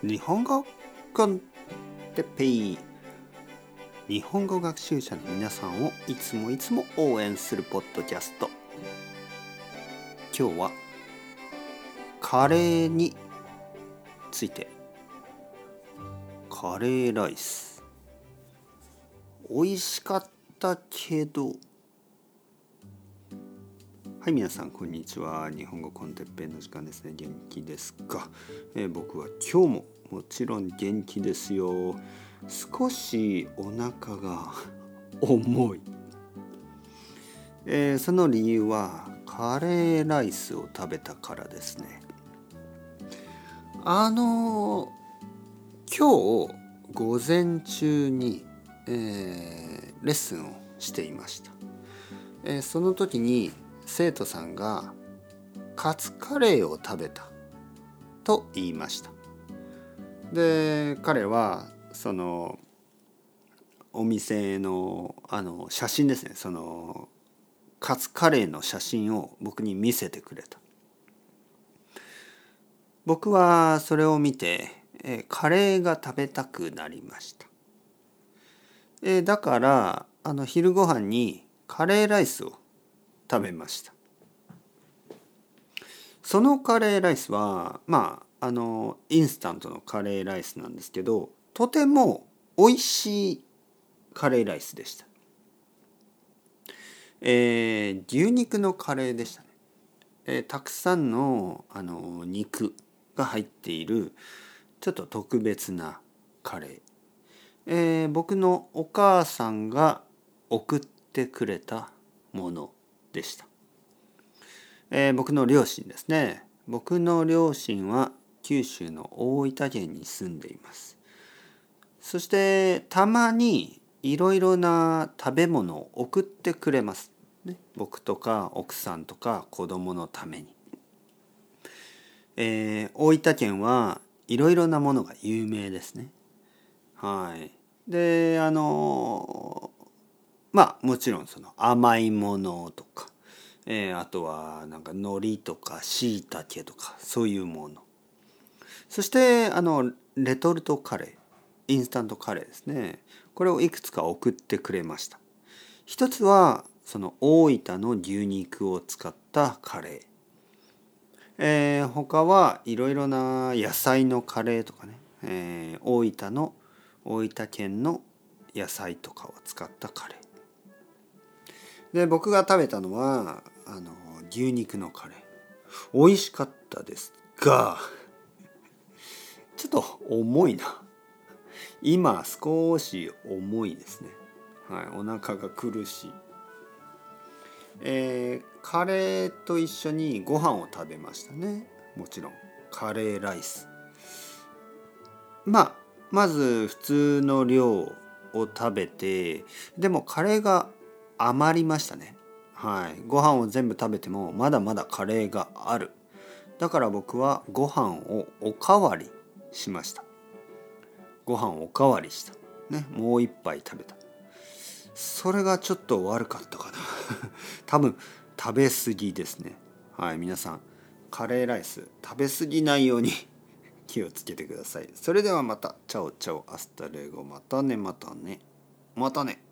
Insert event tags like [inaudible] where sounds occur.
日本語コンテッペイ日本語学習者の皆さんをいつもいつも応援するポッドキャスト。今日はカレーについて。カレーライス。美味しかったけど。はい皆さんこんにちは。日本語コンテッペイの時間ですね。元気ですか、えー、僕は今日ももちろん元気ですよ。少しお腹が [laughs] 重い、えー、その理由はカレーライスを食べたからですね。あの今日午前中に、えー、レッスンをしていました、えー、その時に生徒さんがカツカレーを食べたと言いました。で彼はそのお店のあの写真ですね。そのカツカレーの写真を僕に見せてくれた。僕はそれを見てえカレーが食べたくなりました。えだからあの昼ご飯にカレーライスを食べました。そのカレーライスはまああのインスタントのカレーライスなんですけどとても美味しいカレーライスでした、えー、牛肉のカレーでしたね、えー、たくさんのあの肉が入っているちょっと特別なカレー、えー、僕のお母さんが送ってくれたもの。でした、えー、僕の両親ですね。僕の両親は九州の大分県に住んでいます。そしてたまにいろいろな食べ物を送ってくれます、ね、僕とか奥さんとか子供のために、えー、大分県はいろいろなものが有名ですね。はい。であのまあもちろんその甘いものとか、えー、あとはなんか海苔とかしいたけとかそういうもの。そしてあのレトルトカレーインスタントカレーですね。これをいくつか送ってくれました。一つはその大分の牛肉を使ったカレー。えー、他はいろいろな野菜のカレーとかね、えー、大分の大分県の野菜とかを使ったカレー。で僕が食べたのはあの牛肉のカレー。美味しかったですが [laughs] ちょっと重いな。今少し重いですね。はいお腹が苦しい。えー、カレーと一緒にご飯を食べましたね。もちろん。カレーライス。まあまず普通の量を食べてでもカレーが余りましたね。はい。ご飯を全部食べてもまだまだカレーがある。だから僕はご飯をおかわりしました。ご飯おかわりした。ねもう一杯食べた。それがちょっと悪かったかな。[laughs] 多分食べ過ぎですね。はい皆さんカレーライス食べ過ぎないように [laughs] 気をつけてください。それではまた。 Ciao ciao。 Hasta luego。またねまたね。またね。